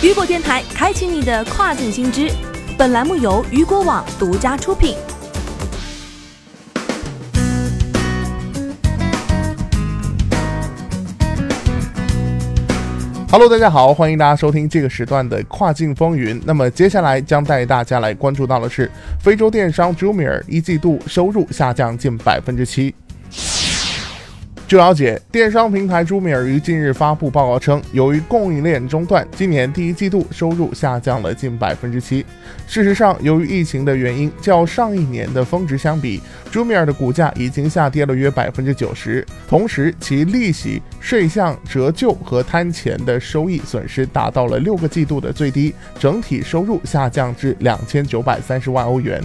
雨果电台开启你的跨境新知。本栏目由雨果网独家出品。Hello，大家好，欢迎大家收听这个时段的跨境风云。那么接下来将带大家来关注到的是，非洲电商 Jumia 一季度收入下降近百分之七。据了解，电商平台朱米尔于近日发布报告称，由于供应链中断，今年第一季度收入下降了近百分之七。事实上，由于疫情的原因，较上一年的峰值相比，朱米尔的股价已经下跌了约百分之九十。同时，其利息、税项、折旧和摊前的收益损失达到了六个季度的最低，整体收入下降至两千九百三十万欧元。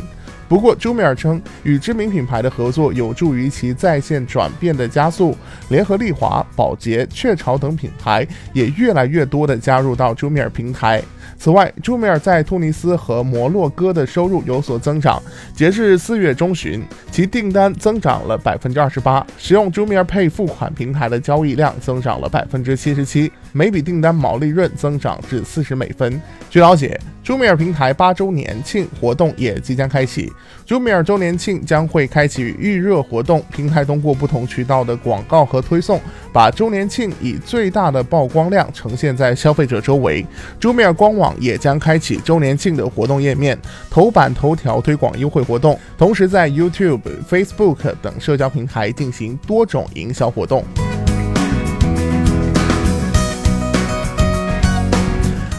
不过，朱米尔称，与知名品牌的合作有助于其在线转变的加速。联合利华、宝洁、雀巢等品牌也越来越多地加入到朱米尔平台。此外，朱米尔在突尼斯和摩洛哥的收入有所增长。截至四月中旬，其订单增长了百分之二十八，使用朱米尔 Pay 付款平台的交易量增长了百分之七十七，每笔订单毛利润增长至四十美分。据了解。朱米尔平台八周年庆活动也即将开启。朱米尔周年庆将会开启预热活动，平台通过不同渠道的广告和推送，把周年庆以最大的曝光量呈现在消费者周围。朱米尔官网也将开启周年庆的活动页面，头版头条推广优惠活动，同时在 YouTube、Facebook 等社交平台进行多种营销活动。